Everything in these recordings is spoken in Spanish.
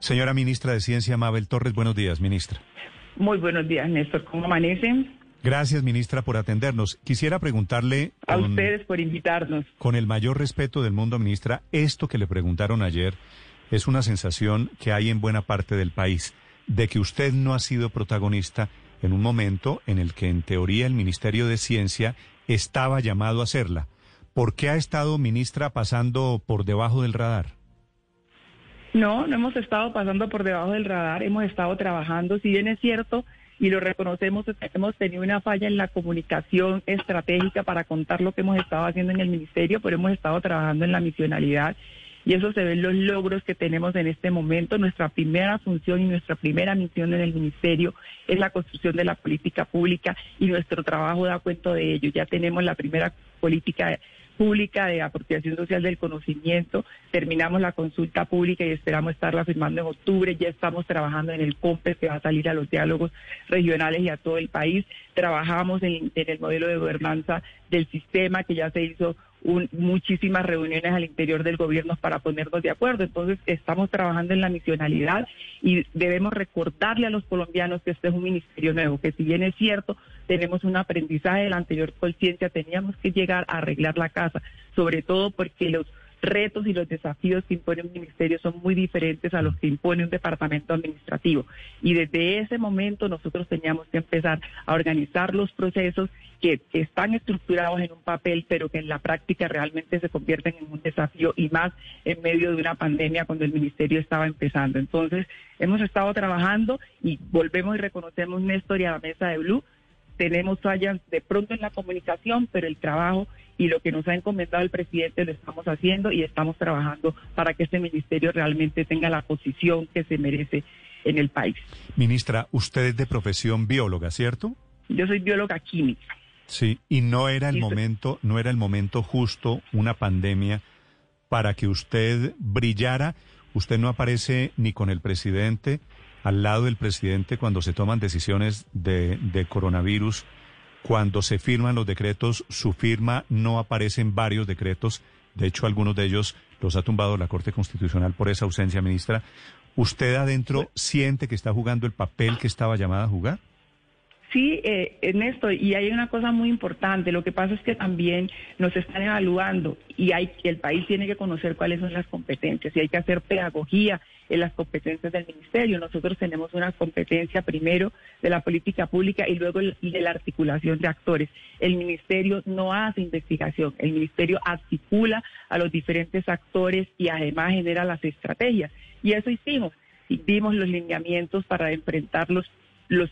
Señora ministra de Ciencia, Mabel Torres, buenos días, ministra. Muy buenos días, Néstor. ¿Cómo amanecen? Gracias, ministra, por atendernos. Quisiera preguntarle... A ustedes por invitarnos. Con el mayor respeto del mundo, ministra, esto que le preguntaron ayer es una sensación que hay en buena parte del país, de que usted no ha sido protagonista en un momento en el que en teoría el Ministerio de Ciencia estaba llamado a hacerla. ¿Por qué ha estado, ministra, pasando por debajo del radar? No, no hemos estado pasando por debajo del radar, hemos estado trabajando, si bien es cierto, y lo reconocemos, hemos tenido una falla en la comunicación estratégica para contar lo que hemos estado haciendo en el ministerio, pero hemos estado trabajando en la misionalidad y eso se ven los logros que tenemos en este momento. Nuestra primera función y nuestra primera misión en el ministerio es la construcción de la política pública y nuestro trabajo da cuenta de ello. Ya tenemos la primera política pública de apropiación social del conocimiento. Terminamos la consulta pública y esperamos estarla firmando en octubre. Ya estamos trabajando en el COMPE que va a salir a los diálogos regionales y a todo el país. Trabajamos en el modelo de gobernanza del sistema que ya se hizo muchísimas reuniones al interior del gobierno para ponernos de acuerdo. Entonces, estamos trabajando en la misionalidad y debemos recordarle a los colombianos que este es un ministerio nuevo, que si bien es cierto, tenemos un aprendizaje de la anterior conciencia, teníamos que llegar a arreglar la casa, sobre todo porque los retos y los desafíos que impone un ministerio son muy diferentes a los que impone un departamento administrativo. Y desde ese momento nosotros teníamos que empezar a organizar los procesos que, están estructurados en un papel, pero que en la práctica realmente se convierten en un desafío y más en medio de una pandemia cuando el ministerio estaba empezando. Entonces, hemos estado trabajando y volvemos y reconocemos, Néstor, y a la mesa de Blue, tenemos fallas de pronto en la comunicación, pero el trabajo y lo que nos ha encomendado el presidente lo estamos haciendo y estamos trabajando para que este ministerio realmente tenga la posición que se merece en el país. Ministra, usted es de profesión bióloga, ¿cierto? Yo soy bióloga química. Sí, y no era el momento, no era el momento justo una pandemia para que usted brillara. Usted no aparece ni con el presidente, al lado del presidente cuando se toman decisiones de, de coronavirus cuando se firman los decretos, su firma no aparece en varios decretos. De hecho, algunos de ellos los ha tumbado la Corte Constitucional por esa ausencia, ministra. ¿Usted adentro siente que está jugando el papel que estaba llamada a jugar? Sí, eh, Ernesto, y hay una cosa muy importante. Lo que pasa es que también nos están evaluando y hay, el país tiene que conocer cuáles son las competencias y hay que hacer pedagogía en las competencias del ministerio. Nosotros tenemos una competencia primero de la política pública y luego de la articulación de actores. El ministerio no hace investigación, el ministerio articula a los diferentes actores y además genera las estrategias. Y eso hicimos. Dimos los lineamientos para enfrentarlos los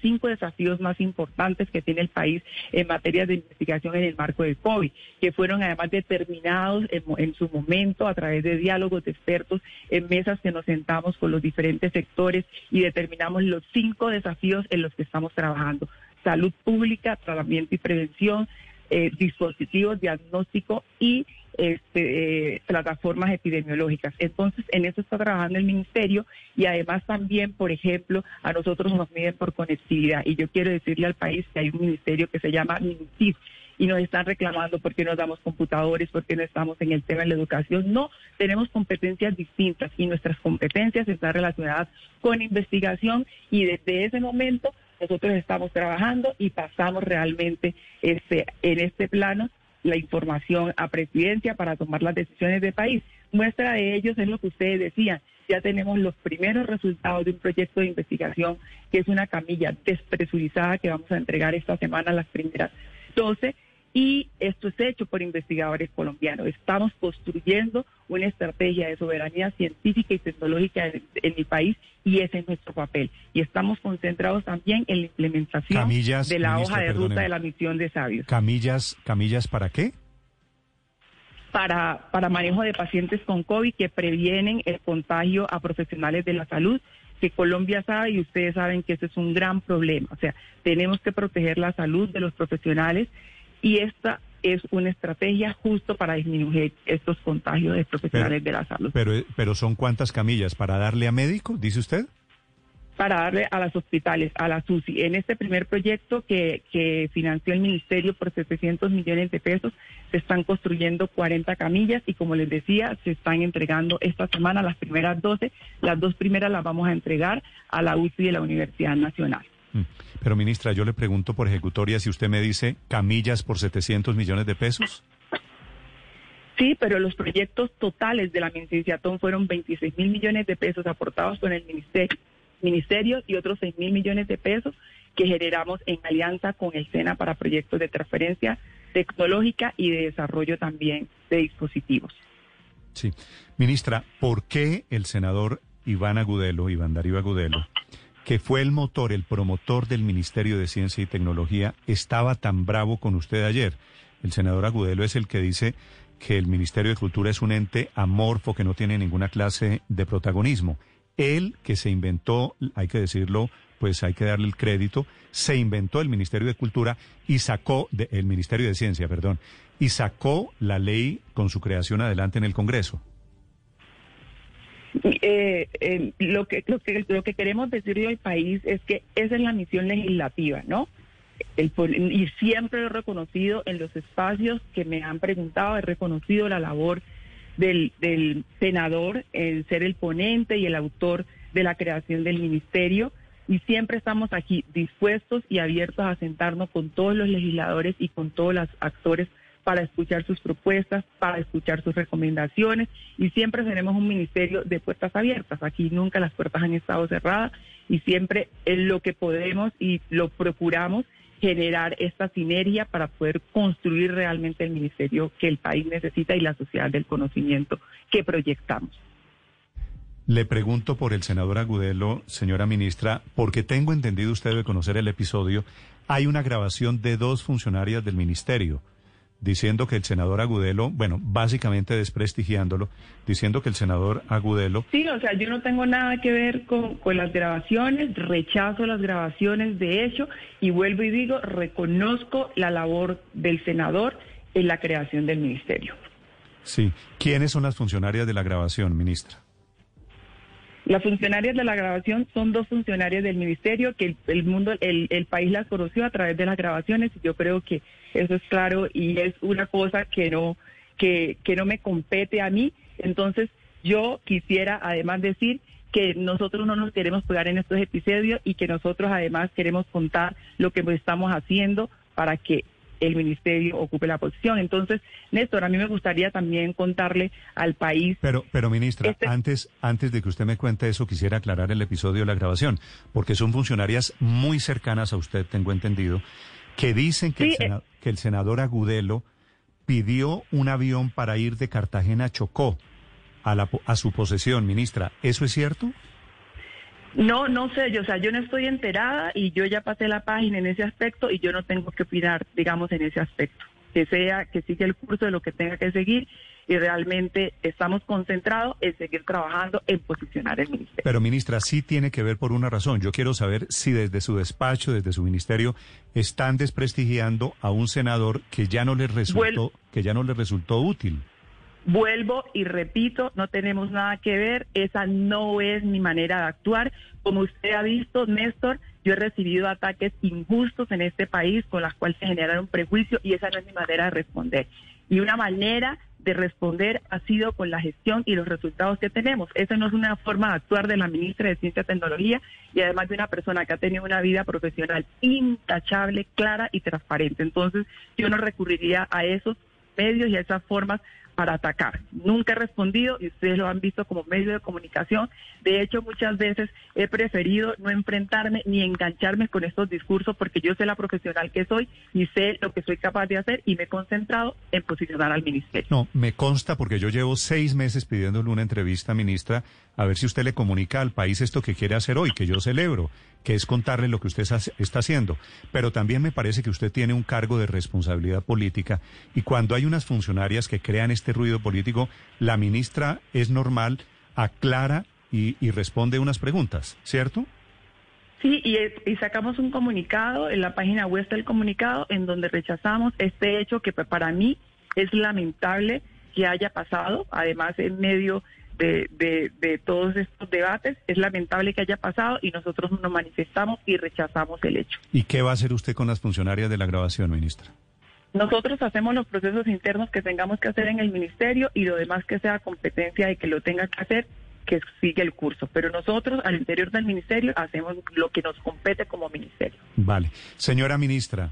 cinco desafíos más importantes que tiene el país en materia de investigación en el marco del COVID, que fueron además determinados en, su momento a través de diálogos de expertos en mesas que nos sentamos con los diferentes sectores y determinamos los cinco desafíos en los que estamos trabajando. Salud pública, tratamiento y prevención, eh, dispositivos, diagnóstico y este, eh, plataformas epidemiológicas. Entonces, en eso está trabajando el ministerio y además también, por ejemplo, a nosotros nos miden por conectividad. Y yo quiero decirle al país que hay un ministerio que se llama MINTIF y nos están reclamando porque no damos computadores, porque no estamos en el tema de la educación. No, tenemos competencias distintas y nuestras competencias están relacionadas con investigación y desde ese momento nosotros estamos trabajando y pasamos realmente este, en este plano la información a presidencia para tomar las decisiones de país. Muestra de ellos es lo que ustedes decían. Ya tenemos los primeros resultados de un proyecto de investigación que es una camilla despresurizada que vamos a entregar esta semana a las primeras 12 y esto es hecho por investigadores colombianos. Estamos construyendo una estrategia de soberanía científica y tecnológica en, el país y ese es nuestro papel. Y estamos concentrados también en la implementación de la hoja de ruta de la misión de sabios. ¿Camillas, camillas para qué? para, para manejo de pacientes con COVID que previenen el contagio a profesionales de la salud que Colombia sabe y ustedes saben que ese es un gran problema. O sea, tenemos que proteger la salud de los profesionales y esta es una estrategia justo para disminuir estos contagios de profesionales de la salud. Pero, pero son cuántas camillas para darle a médicos, dice usted para darle a los hospitales, a la SUSI. En este primer proyecto que, que financió el Ministerio por 700 millones de pesos, se están construyendo 40 camillas y como les decía, se están entregando esta semana las primeras 12. Las dos primeras las vamos a entregar a la UCI de la Universidad Nacional. Mm. Pero ministra, yo le pregunto por ejecutoria si usted me dice camillas por 700 millones de pesos. Sí, pero los proyectos totales de la Ministerciatón fueron 26 mil millones de pesos aportados con el Ministerio ministerios y otros 6 mil millones de pesos que generamos en alianza con el SENA para proyectos de transferencia tecnológica y de desarrollo también de dispositivos. Sí. Ministra, ¿por qué el senador Iván Agudelo, Iván Darío Agudelo, que fue el motor, el promotor del Ministerio de Ciencia y Tecnología, estaba tan bravo con usted ayer? El senador Agudelo es el que dice que el Ministerio de Cultura es un ente amorfo que no tiene ninguna clase de protagonismo. Él que se inventó, hay que decirlo, pues hay que darle el crédito, se inventó el Ministerio de Cultura y sacó, el Ministerio de Ciencia, perdón, y sacó la ley con su creación adelante en el Congreso. Eh, lo, que, lo, que, lo que queremos decirle al país es que esa es la misión legislativa, ¿no? El, y siempre lo he reconocido en los espacios que me han preguntado, he reconocido la labor del, senador, el ser el ponente y el autor de la creación del ministerio. Y siempre estamos aquí dispuestos y abiertos a sentarnos con todos los legisladores y con todos los actores para escuchar sus propuestas, para escuchar sus recomendaciones y siempre tenemos un ministerio de puertas abiertas. Aquí nunca las puertas han estado cerradas y siempre en lo que podemos y lo procuramos generar esta sinergia para poder construir realmente el ministerio que el país necesita y la sociedad del conocimiento que proyectamos. Le pregunto por el senador Agudelo, señora ministra, porque tengo entendido, usted debe conocer el episodio, hay una grabación de dos funcionarias del ministerio diciendo que el senador Agudelo, bueno, básicamente desprestigiándolo, diciendo que el senador Agudelo... Sí, o sea, yo no tengo nada que ver con, con, las grabaciones, rechazo las grabaciones de hecho y vuelvo y digo, reconozco la labor del senador en la creación del ministerio. Sí, ¿quiénes son las funcionarias de la grabación, ministra? Las funcionarias de la grabación son dos funcionarias del ministerio que el, mundo, el, el, país las conoció a través de las grabaciones y yo creo que eso es claro y es una cosa que no, que, que no me compete a mí. Entonces yo quisiera además decir que nosotros no nos queremos pegar en estos episodios y que nosotros además queremos contar lo que estamos haciendo para que el ministerio ocupe la posición. Entonces, Néstor, a mí me gustaría también contarle al país. Pero, pero ministra, este antes, antes de que usted me cuente eso, quisiera aclarar el episodio de la grabación, porque son funcionarias muy cercanas a usted, tengo entendido, que dicen que, el, eh. que el senador Agudelo pidió un avión para ir de Cartagena a Chocó a, la, a su posesión, ministra. ¿Eso es cierto? No, no sé, yo, o sea, yo no estoy enterada y yo ya pasé la página en ese aspecto y yo no tengo que opinar, digamos, en ese aspecto. Que sea, que siga el curso de lo que tenga que seguir y realmente estamos concentrados en seguir trabajando en posicionar el ministerio. Pero ministra, sí tiene que ver por una razón. Yo quiero saber si desde su despacho, desde su ministerio, están desprestigiando a un senador que ya no les resultó, que ya no les resultó útil. Vuelvo y repito, no tenemos nada que ver, esa no es mi manera de actuar. Como usted ha visto, Néstor, yo he recibido ataques injustos en este país con las cuales se generaron prejuicios y esa no es mi manera de responder. Y una manera de responder ha sido con la gestión y los resultados que tenemos. Esa no es una forma de actuar de la ministra de Ciencia y Tecnología y además de una persona que ha tenido una vida profesional intachable, clara y transparente. Entonces, yo no recurriría a esos medios y a esas formas para atacar. Nunca he respondido y ustedes lo han visto como medio de comunicación. De hecho, muchas veces he preferido no enfrentarme ni engancharme con estos discursos porque yo sé la profesional que soy y sé lo que soy capaz de hacer y me he concentrado en posicionar al ministerio. No, me consta porque yo llevo seis meses pidiéndole una entrevista, ministra, a ver si usted le comunica al país esto que quiere hacer hoy, que yo celebro, que es contarle lo que usted está haciendo. Pero también me parece que usted tiene un cargo de responsabilidad política y cuando hay unas funcionarias que crean este ruido político, la ministra es normal, aclara y, responde unas preguntas, ¿cierto? Sí, y, y, sacamos un comunicado en la página web del comunicado en donde rechazamos este hecho que para mí es lamentable que haya pasado, además en medio de, de, de, todos estos debates, es lamentable que haya pasado y nosotros nos manifestamos y rechazamos el hecho. ¿Y qué va a hacer usted con las funcionarias de la grabación, ministra? Nosotros hacemos los procesos internos que tengamos que hacer en el ministerio y lo demás que sea competencia de que lo tenga que hacer que sigue el curso. Pero nosotros al interior del ministerio hacemos lo que nos compete como ministerio. Vale. Señora ministra,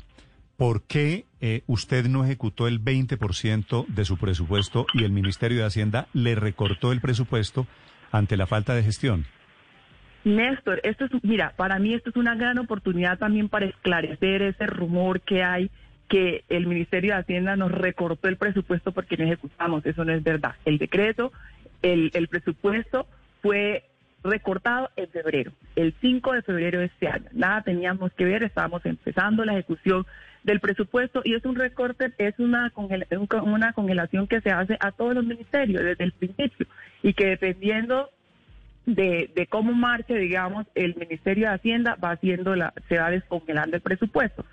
¿por qué eh, usted no ejecutó el 20% de su presupuesto y el Ministerio de Hacienda le recortó el presupuesto ante la falta de gestión? Néstor, esto es, mira, para mí esto es una gran oportunidad también para esclarecer ese rumor que hay que el Ministerio de Hacienda nos recortó el presupuesto porque no ejecutamos. Eso no es verdad. El decreto el, el presupuesto fue recortado en febrero, el 5 de febrero de este año. Nada teníamos que ver, estábamos empezando la ejecución del presupuesto y es un recorte, es una, una congelación que se hace a todos los ministerios desde el principio y que dependiendo de, de cómo marche, digamos, el Ministerio de Hacienda va haciendo la, se va descongelando el presupuesto.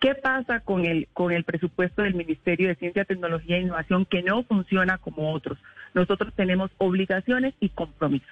¿Qué pasa con el, con el presupuesto del Ministerio de Ciencia, Tecnología e Innovación que no funciona como otros? Nosotros tenemos obligaciones y compromisos.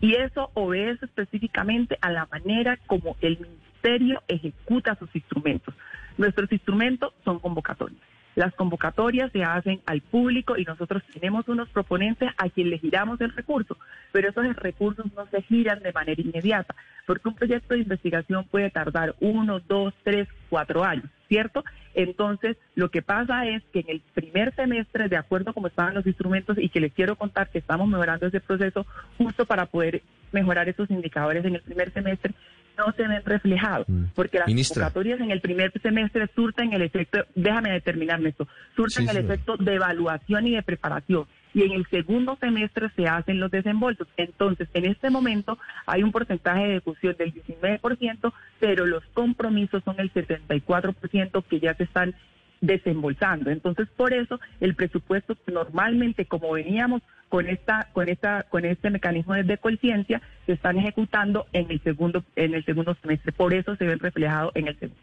Y eso obedece específicamente a la manera como el Ministerio ejecuta sus instrumentos. Nuestros instrumentos son convocatorias. Las convocatorias se hacen al público y nosotros tenemos unos proponentes a quien le giramos el recurso, pero esos recursos no se giran de manera inmediata, porque un proyecto de investigación puede tardar uno, dos, tres, cuatro años, ¿cierto? Entonces, lo que pasa es que en el primer semestre, de acuerdo como estaban los instrumentos, y que les quiero contar que estamos mejorando ese proceso justo para poder mejorar esos indicadores en el primer semestre, no se ven reflejados, mm. porque las convocatorias en el primer semestre surten el efecto, déjame determinarme esto, surten el efecto de evaluación y de preparación, y en el segundo semestre se hacen los desembolsos. Entonces, en este momento hay un porcentaje de ejecución del 19%, pero los compromisos son el 74% que ya se están desembolsando. Entonces, por eso el presupuesto normalmente como veníamos con esta con esta con este mecanismo de conciencia se están ejecutando en el segundo en el segundo semestre, por eso se ven reflejado en el segundo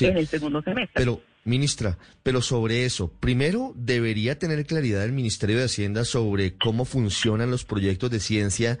en el segundo semestre. Pero Ministra, pero sobre eso, primero debería tener claridad el Ministerio de Hacienda sobre cómo funcionan los proyectos de ciencia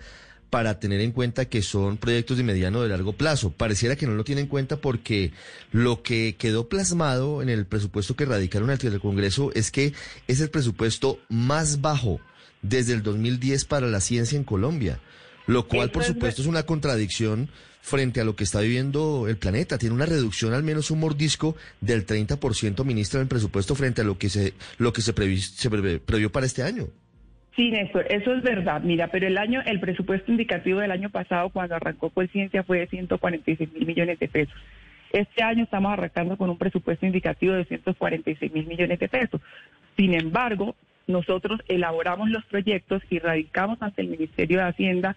para tener en cuenta que son proyectos de mediano o de largo plazo. Pareciera que no lo tiene en cuenta porque lo que quedó plasmado en el presupuesto que radicaron ante el Congreso es que es el presupuesto más bajo desde el 2010 para la ciencia en Colombia, lo cual por supuesto es una contradicción frente a lo que está viviendo el planeta. Tiene una reducción, al menos un mordisco del 30%, ministra, del presupuesto frente a lo que se, lo que se, se previó para este año. Sí, Néstor, eso es verdad. Mira, pero el año, el presupuesto indicativo del año pasado, cuando arrancó Ciencia, fue de 146 mil millones de pesos. Este año estamos arrancando con un presupuesto indicativo de 146 mil millones de pesos. Sin embargo, nosotros elaboramos los proyectos y radicamos ante el Ministerio de Hacienda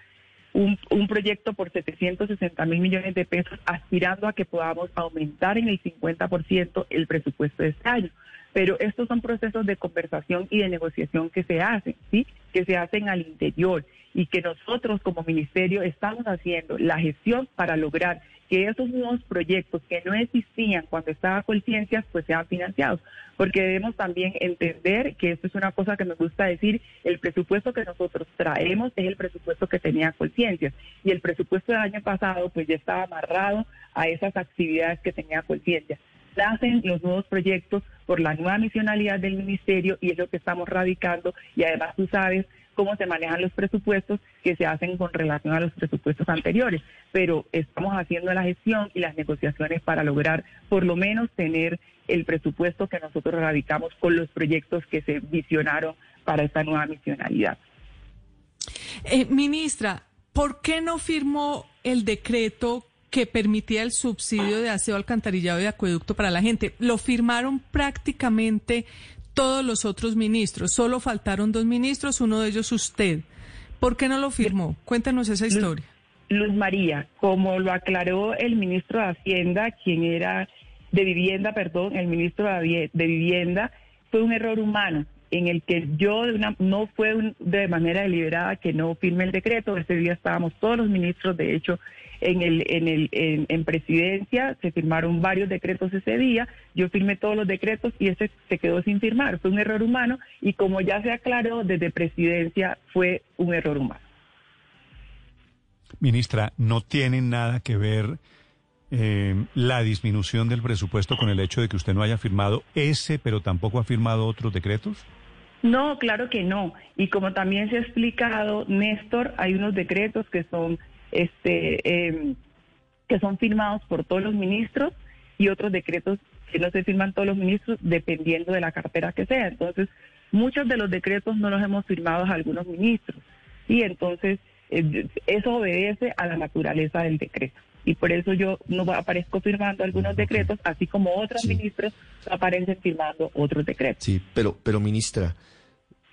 un, un, proyecto por 760 mil millones de pesos, aspirando a que podamos aumentar en el 50% el presupuesto de este año. Pero estos son procesos de conversación y de negociación que se hacen, ¿sí? Que se hacen al interior y que nosotros como ministerio estamos haciendo la gestión para lograr que esos nuevos proyectos que no existían cuando estaba Colciencias pues sean financiados, porque debemos también entender que esto es una cosa que me gusta decir, el presupuesto que nosotros traemos es el presupuesto que tenía Colciencias. Y el presupuesto del año pasado pues ya estaba amarrado a esas actividades que tenía Colciencias nacen los nuevos proyectos por la nueva misionalidad del ministerio y es lo que estamos radicando y además tú sabes cómo se manejan los presupuestos que se hacen con relación a los presupuestos anteriores, pero estamos haciendo la gestión y las negociaciones para lograr por lo menos tener el presupuesto que nosotros radicamos con los proyectos que se visionaron para esta nueva misionalidad. Eh, ministra, ¿por qué no firmó el decreto que permitía el subsidio de aseo, alcantarillado y acueducto para la gente. Lo firmaron prácticamente todos los otros ministros. Solo faltaron dos ministros, uno de ellos usted. ¿Por qué no lo firmó? Cuéntanos esa historia. Luz María, como lo aclaró el ministro de Hacienda, quien era de vivienda, perdón, el ministro de Vivienda, fue un error humano. en el que yo de una, no fue un- de manera deliberada que no firme el decreto. Ese día estábamos todos los ministros, de hecho, en el en el en, en presidencia se firmaron varios decretos ese día. Yo firmé todos los decretos y ese se quedó sin firmar. Fue un error humano y como ya se aclaró desde presidencia fue un error humano. Ministra, ¿no tiene nada que ver eh, la disminución del presupuesto con el hecho de que usted no haya firmado ese, pero tampoco ha firmado otros decretos? No, claro que no. Y como también se ha explicado, Néstor, hay unos decretos que son, este, eh, que son firmados por todos los ministros y otros decretos que no se firman todos los ministros dependiendo de la cartera que sea. Entonces, muchos de los decretos no los hemos firmado a algunos ministros. Y entonces, eh, eso obedece a la naturaleza del decreto. Y por eso yo no aparezco firmando algunos decretos, así como otros Sí. ministros aparecen firmando otros decretos. Sí, pero, pero ministra,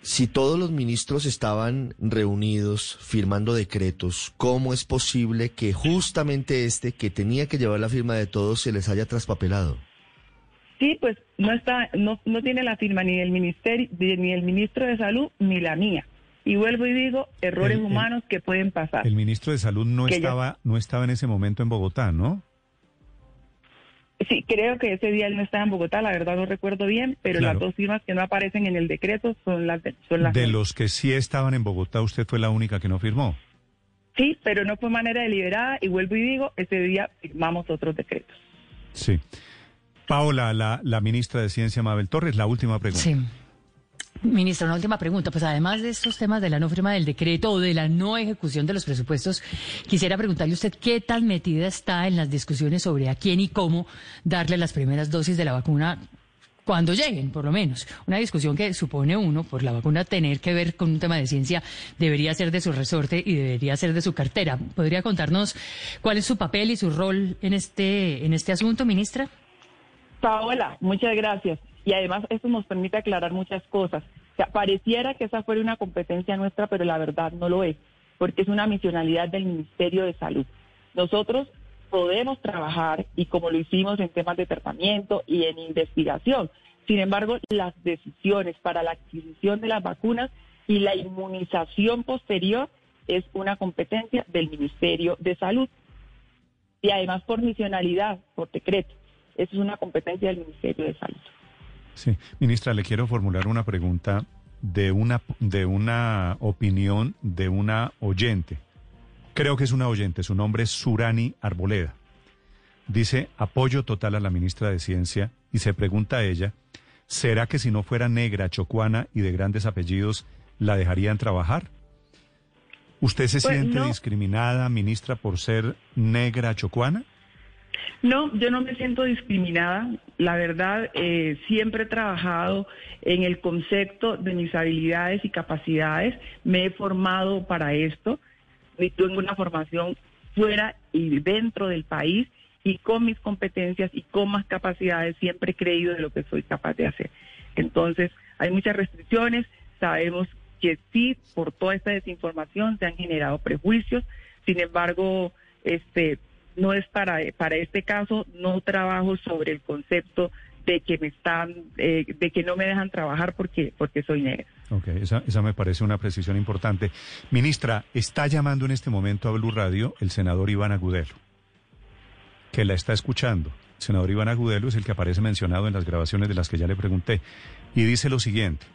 si todos los ministros estaban reunidos firmando decretos, ¿cómo es posible que justamente este, que tenía que llevar la firma de todos, se les haya traspapelado? Sí, pues no está, no, no tiene la firma ni del ministerio, ni el ministro de salud, ni la mía. Y vuelvo y digo, errores El- el- humanos que pueden pasar. El ministro de Salud no Que ya- estaba, no estaba en ese momento en Bogotá, ¿no? Sí, creo que ese día él no estaba en Bogotá, la verdad no recuerdo bien, pero Claro. las dos firmas que no aparecen en el decreto son las de, son las De mías. los que sí estaban en Bogotá, usted fue la única que no firmó. Sí, pero no fue manera deliberada y vuelvo y digo, ese día firmamos otros decretos. Sí. Paola, la, la ministra de Ciencia, Mabel Torres, la última pregunta. Sí. Ministra, una última pregunta. Pues además de estos temas de la no firma del decreto o de la no ejecución de los presupuestos, quisiera preguntarle usted qué tan metida está en las discusiones sobre a quién y cómo darle las primeras dosis de la vacuna cuando lleguen, por lo menos. Una discusión que supone uno, por la vacuna, tener que ver con un tema de ciencia, debería ser de su resorte y debería ser de su cartera. ¿Podría contarnos cuál es su papel y su rol en este, en este asunto, ministra? Paola, muchas gracias. Y además eso nos permite aclarar muchas cosas. O sea, pareciera que esa fuera una competencia nuestra, pero la verdad no lo es, porque es una misionalidad del Ministerio de Salud. Nosotros podemos trabajar y como lo hicimos en temas de tratamiento y en investigación. Sin embargo, las decisiones para la adquisición de las vacunas y la inmunización posterior es una competencia del Ministerio de Salud. Y además por misionalidad, por decreto. Eso es una competencia del Ministerio de Salud. Sí, ministra, le quiero formular una pregunta de una, de una opinión de una oyente. Creo que es una oyente, su nombre es Surani Arboleda. Dice apoyo total a la ministra de Ciencia y se pregunta a ella, ¿será que si no fuera negra, chocuana y de grandes apellidos, la dejarían trabajar? ¿Usted se Pues, siente no. discriminada, ministra, por ser negra, chocuana? No, yo no me siento discriminada. La verdad, eh, siempre he trabajado en el concepto de mis habilidades y capacidades. Me he formado para esto. Y Tengo una formación fuera y dentro del país y con mis competencias y con más capacidades siempre he creído de lo que soy capaz de hacer. Entonces, hay muchas restricciones. Sabemos que sí, por toda esta desinformación se han generado prejuicios. Sin embargo, este no es para, para este caso, no trabajo sobre el concepto de que me están, eh, de que no me dejan trabajar porque, porque soy negra. Ok, esa, esa me parece una precisión importante. Ministra, está llamando en este momento a Blue Radio el senador Iván Agudelo, que la está escuchando. El senador Iván Agudelo es el que aparece mencionado en las grabaciones de las que ya le pregunté. Y dice lo siguiente.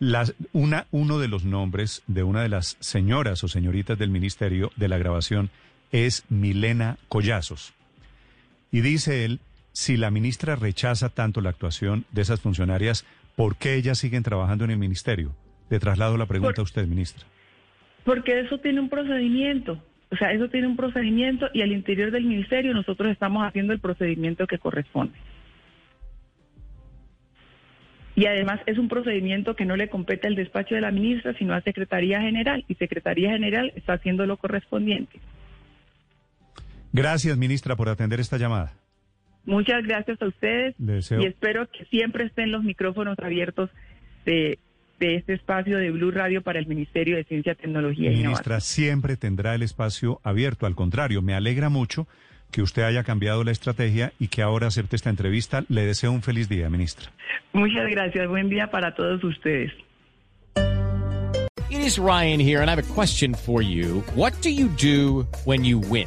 Las, una, uno de los nombres de una de las señoras o señoritas del ministerio de la grabación es Milena Collazos. Y dice él, si la ministra rechaza tanto la actuación de esas funcionarias, ¿por qué ellas siguen trabajando en el ministerio? Le traslado la pregunta Por- a usted, ministra. Porque eso tiene un procedimiento. O sea, eso tiene un procedimiento y al interior del ministerio nosotros estamos haciendo el procedimiento que corresponde. Y además es un procedimiento que no le compete al despacho de la ministra, sino a Secretaría General. Y Secretaría General está haciendo lo correspondiente. Gracias, ministra, por atender esta llamada. Muchas gracias a ustedes deseo- y espero que siempre estén los micrófonos abiertos de, de este espacio de Blue Radio para el Ministerio de Ciencia, Tecnología y Innovación. Ministra, siempre tendrá el espacio abierto. Al contrario, me alegra mucho que usted haya cambiado la estrategia y que ahora acepte esta entrevista. Le deseo un feliz día, ministra. Muchas gracias. Buen día para todos ustedes. It is Ryan here, and I have a question for you. What do you do when you win?